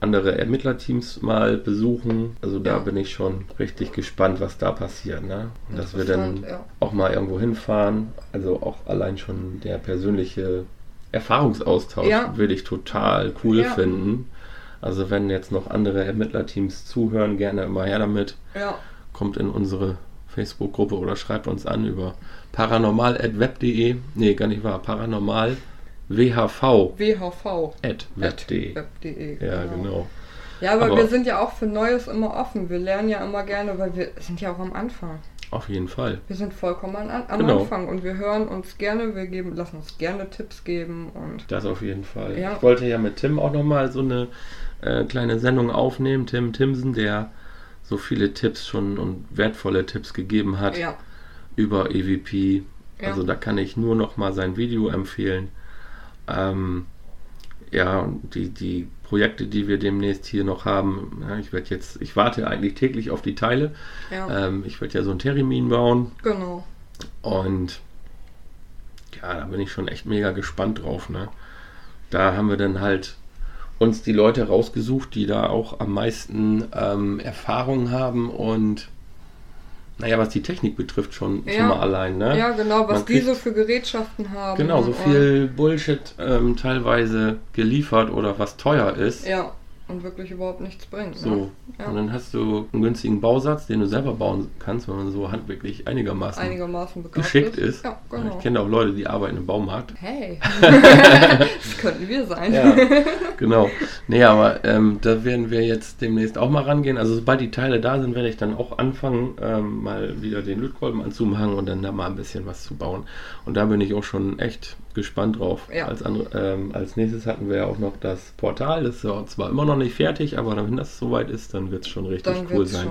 andere Ermittlerteams mal besuchen. Also da ja. bin ich schon richtig gespannt, was da passiert. Ne? Dass wir dann ja. auch mal irgendwo hinfahren. Also auch allein schon der persönliche Erfahrungsaustausch ja. würde ich total cool finden. Also wenn jetzt noch andere Ermittlerteams zuhören, gerne immer her damit. Kommt in unsere Facebook-Gruppe oder schreibt uns an über paranormal.web.de. Nee, gar nicht wahr. Paranormal WHV. WHV. At web.de. Web ja, genau. genau. Ja, aber, aber, wir sind ja auch für Neues immer offen. Wir lernen ja immer gerne, weil wir sind ja auch am Anfang. Auf jeden Fall. Wir sind vollkommen an, am genau. Anfang und wir hören uns gerne, wir geben, lassen uns gerne Tipps geben und. Das auf jeden Fall. Ja. Ich wollte ja mit Tim auch nochmal so eine äh, kleine Sendung aufnehmen. Tim Timsen, der so viele Tipps schon und wertvolle Tipps gegeben hat. Ja über EVP. Ja. Also da kann ich nur noch mal sein Video empfehlen. Ähm, ja, die, die Projekte, die wir demnächst hier noch haben, ja, ich werde jetzt, ich warte eigentlich täglich auf die Teile. Ja, Ähm, ich werde ja so ein Termin bauen genau. und ja, da bin ich schon echt mega gespannt drauf. Ne? Da haben wir dann halt uns die Leute rausgesucht, die da auch am meisten ähm, Erfahrung haben und naja, was die Technik betrifft, schon, schon Ja. mal allein. Ne? Ja, genau, was Man die kriegt- so für Gerätschaften haben. Genau, so viel Bullshit ähm, teilweise geliefert oder was teuer ist. Ja, und wirklich überhaupt nichts bringt. So. Ne? Ja. Und dann hast du einen günstigen Bausatz, den du selber bauen kannst, wenn man so handwerklich einigermaßen Einigermaßen geschickt ist. Ja, genau. Ich kenne auch Leute, die arbeiten im Baumarkt. Hey, das könnten wir sein. Ja, genau. Nee, aber ähm, da werden wir jetzt demnächst auch mal rangehen. Also sobald die Teile da sind, werde ich dann auch anfangen, ähm, mal wieder den Lötkolben anzumachen und dann da mal ein bisschen was zu bauen. Und da bin ich auch schon echt gespannt drauf. Ja. Als, andere, ähm, als nächstes hatten wir ja auch noch das Portal. Das ist ja zwar immer noch nicht fertig, aber wenn das soweit ist, dann wird es schon richtig Dann cool sein.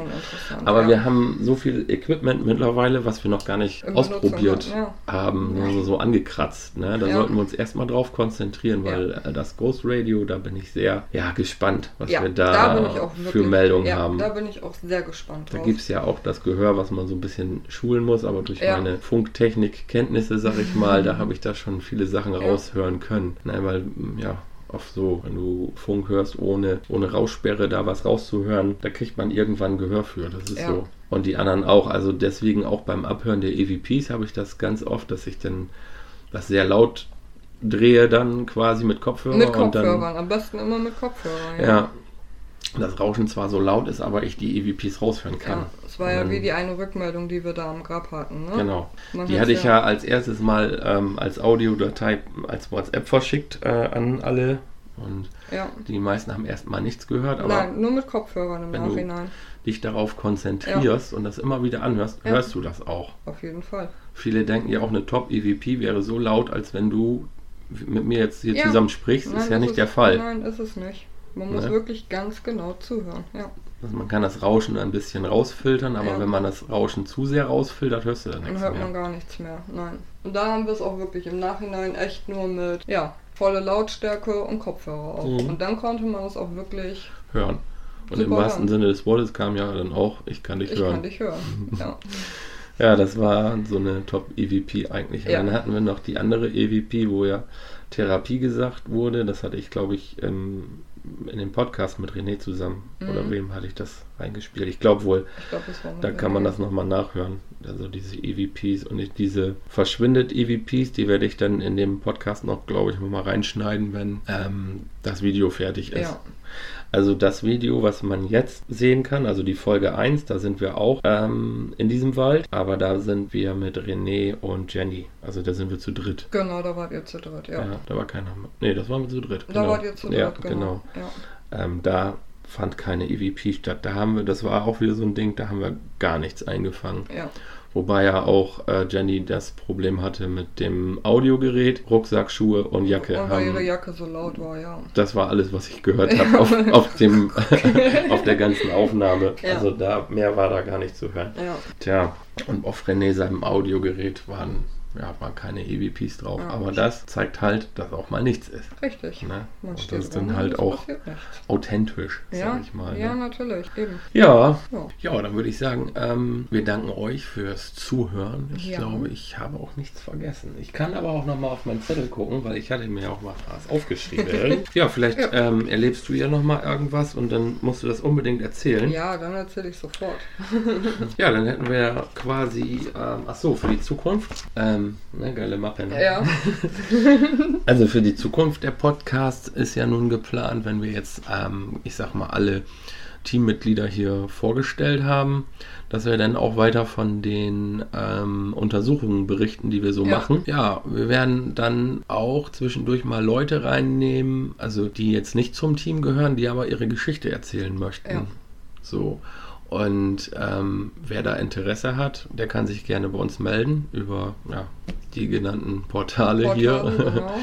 Aber ja. wir haben so viel Equipment mittlerweile, was wir noch gar nicht In ausprobiert hatten, haben, also so angekratzt. Ne? Da Ja. sollten wir uns erstmal drauf konzentrieren, weil äh, das Ghost Radio, da bin ich sehr ja, gespannt, was ja, wir da, auch für Meldungen ja, haben. Da Da, bin ich auch sehr gespannt drauf. gibt es ja auch das Gehör, was man so ein bisschen schulen muss, aber durch Ja. meine Funktechnik-Kenntnisse, sag ich mal, da habe ich da schon viele Sachen raushören können. Ne? Weil, m, ja, oft so, wenn du Funk hörst, ohne, ohne Raussperre da was rauszuhören, da kriegt man irgendwann Gehör für. Das ist Ja. so. Und die anderen auch. Also deswegen auch beim Abhören der EVPs habe ich das ganz oft, dass ich dann das sehr laut drehe dann quasi mit Kopfhörer mit und dann Kopfhörern, am besten immer mit Kopfhörern. ja das Rauschen zwar so laut ist, aber ich die EVPs raushören kann. Ja, es war ja Und wie die eine Rückmeldung, die wir da am Grab hatten. Ne? Genau. Man Die hatte ich ja als erstes mal ähm, als Audiodatei als WhatsApp verschickt äh, an alle und Ja. die meisten haben erstmal nichts gehört, aber Nein, nur mit Kopfhörern im wenn du- Nachhinein. dich darauf konzentrierst und das immer wieder anhörst, Ja. hörst du das auch. Auf jeden Fall. Viele denken ja auch eine Top-EVP wäre so laut, als wenn du mit mir jetzt hier Ja. zusammen sprichst. Nein, ist ja ist nicht es, der Fall. Nein, ist es nicht. Man muss Ne? wirklich ganz genau zuhören. Ja. Also man kann das Rauschen ein bisschen rausfiltern, aber Ja. wenn man das Rauschen zu sehr rausfiltert, hörst du dann Dann nichts hört mehr. man gar nichts mehr. Nein. Und da haben wir es auch wirklich im Nachhinein echt nur mit, ja, volle Lautstärke und Kopfhörer auch. Mhm. Und dann konnte man es auch wirklich, hören. Und im wahrsten hören. Sinne des Wortes kam ja dann auch, ich kann dich ich hören. kann dich hören. Ja. Ja, das war so eine Top-EVP eigentlich. Und Ja. dann hatten wir noch die andere EVP, wo ja Therapie gesagt wurde. Das hatte ich, glaube ich, ähm, in dem Podcast mit René zusammen. Mhm. Oder wem hatte ich das reingespielt? Ich glaube wohl, Ich war da kann man das nochmal nachhören. Also diese EVPs und diese Verschwindet-EVPs, die werde ich dann in dem Podcast noch, glaube ich, nochmal reinschneiden, wenn ähm, das Video fertig ist. Ja. Also das Video, was man jetzt sehen kann, also die Folge 1, da sind wir auch ähm, in diesem Wald, aber da sind wir mit René und Jenny. Also da sind wir zu dritt. Genau, da wart ihr zu dritt, ja. Ja, da war keiner. Nee, das waren wir zu dritt. Da wart ihr zu dritt, ja, genau. genau. Ja. Ähm, da fand keine EVP statt. Da haben wir, das war auch wieder so ein Ding, da haben wir gar nichts eingefangen. ja. Wobei ja auch äh, Jenny das Problem hatte mit dem Audiogerät, Rucksack, Schuhe und Jacke. Und weil haben- ihre Jacke so laut war, ja. das war alles, was ich gehört habe auf, auf, dem, auf der ganzen Aufnahme. Ja. Also da mehr war da gar nicht zu hören. Ja. Tja, und auf René seinem Audiogerät waren, ja, waren keine EVPs drauf. Ja. Aber das zeigt halt, dass auch mal nichts ist. Richtig. Ne? Man Und das ist dann halt auch authentisch, Ja, sag ich mal. ja, ne? natürlich, eben. Ja, Ja. dann würde ich sagen, ähm, wir danken euch fürs Zuhören. Ich glaube, ich habe auch nichts vergessen. Ich kann aber auch nochmal auf meinen Zettel gucken, weil ich hatte mir auch mal was aufgeschrieben. ja, vielleicht. Ähm, erlebst du ja nochmal irgendwas und dann musst du das unbedingt erzählen. Ja, dann erzähle ich sofort. Ja, dann hätten wir quasi, ähm, ach so, für die Zukunft, ähm, ne, geile Mappe, ne? Ja, Also für die Zukunft der Podcast ist ja nun geplant, wenn wir jetzt, ähm, ich sag mal, alle Teammitglieder hier vorgestellt haben, dass wir dann auch weiter von den ähm, Untersuchungen berichten, die wir so Ja. machen. Ja, wir werden dann auch zwischendurch mal Leute reinnehmen, also die jetzt nicht zum Team gehören, die aber ihre Geschichte erzählen möchten. Ja. So. Und ähm, wer da Interesse hat, der kann sich gerne bei uns melden über ja, die genannten Portale, Portale, hier. genau.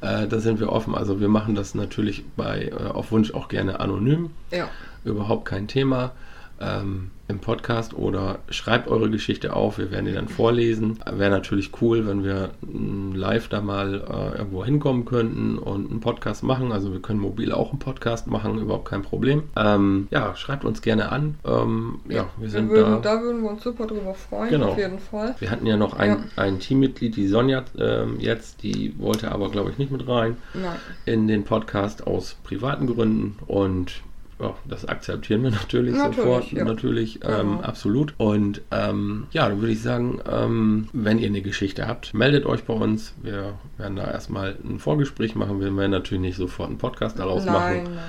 äh, da sind wir offen. Also wir machen das natürlich bei, äh, auf Wunsch auch gerne anonym. ja, Überhaupt kein Thema. ähm, im Podcast oder schreibt eure Geschichte auf. Wir werden die dann vorlesen. Wäre natürlich cool, wenn wir mm, live da mal äh, irgendwo hinkommen könnten und einen Podcast machen. Also wir können mobil auch einen Podcast machen, überhaupt kein Problem. Ähm, ja, schreibt uns gerne an. Ähm, ja, wir sind wir würden, da. Da würden wir uns super drüber freuen, Genau. auf jeden Fall. Wir hatten ja noch ein, ein Teammitglied, die Sonja ähm, jetzt, die wollte aber, glaube ich, nicht mit rein Nein. in den Podcast aus privaten Gründen und ja, das akzeptieren wir natürlich, Natürlich, sofort, ja. natürlich, ähm, Genau. absolut. Und ähm, ja, dann würde ich sagen, ähm, wenn ihr eine Geschichte habt, meldet euch bei uns. Wir werden da erstmal ein Vorgespräch machen. Wir werden natürlich nicht sofort einen Podcast daraus Nein, machen, nein.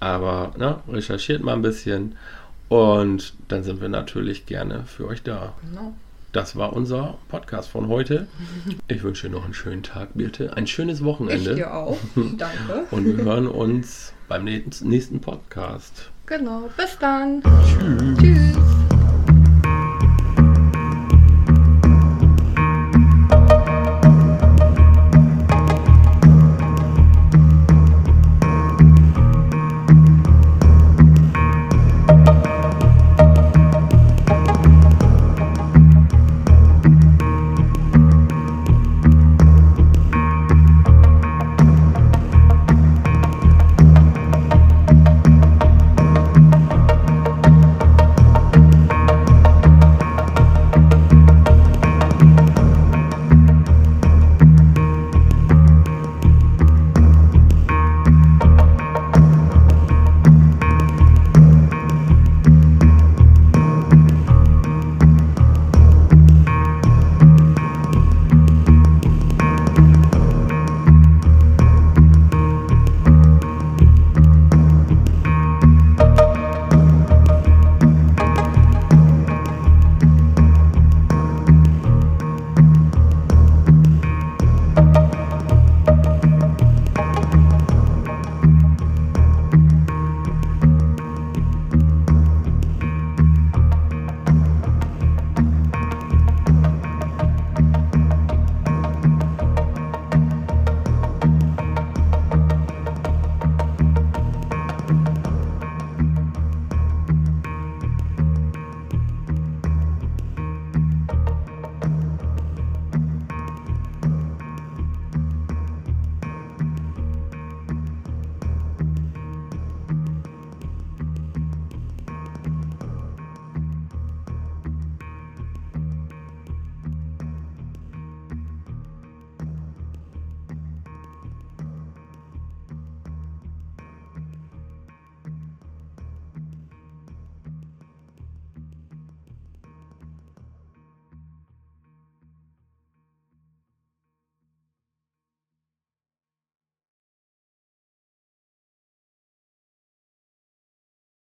aber ne, recherchiert mal ein bisschen und dann sind wir natürlich gerne für euch da. Genau. Das war unser Podcast von heute. Ich wünsche dir noch einen schönen Tag, Birte. Ein schönes Ich Wochenende. dir auch. Danke. Und wir hören uns beim nächsten nächsten Podcast. Genau. Bis dann. Tschüss. Tschüss.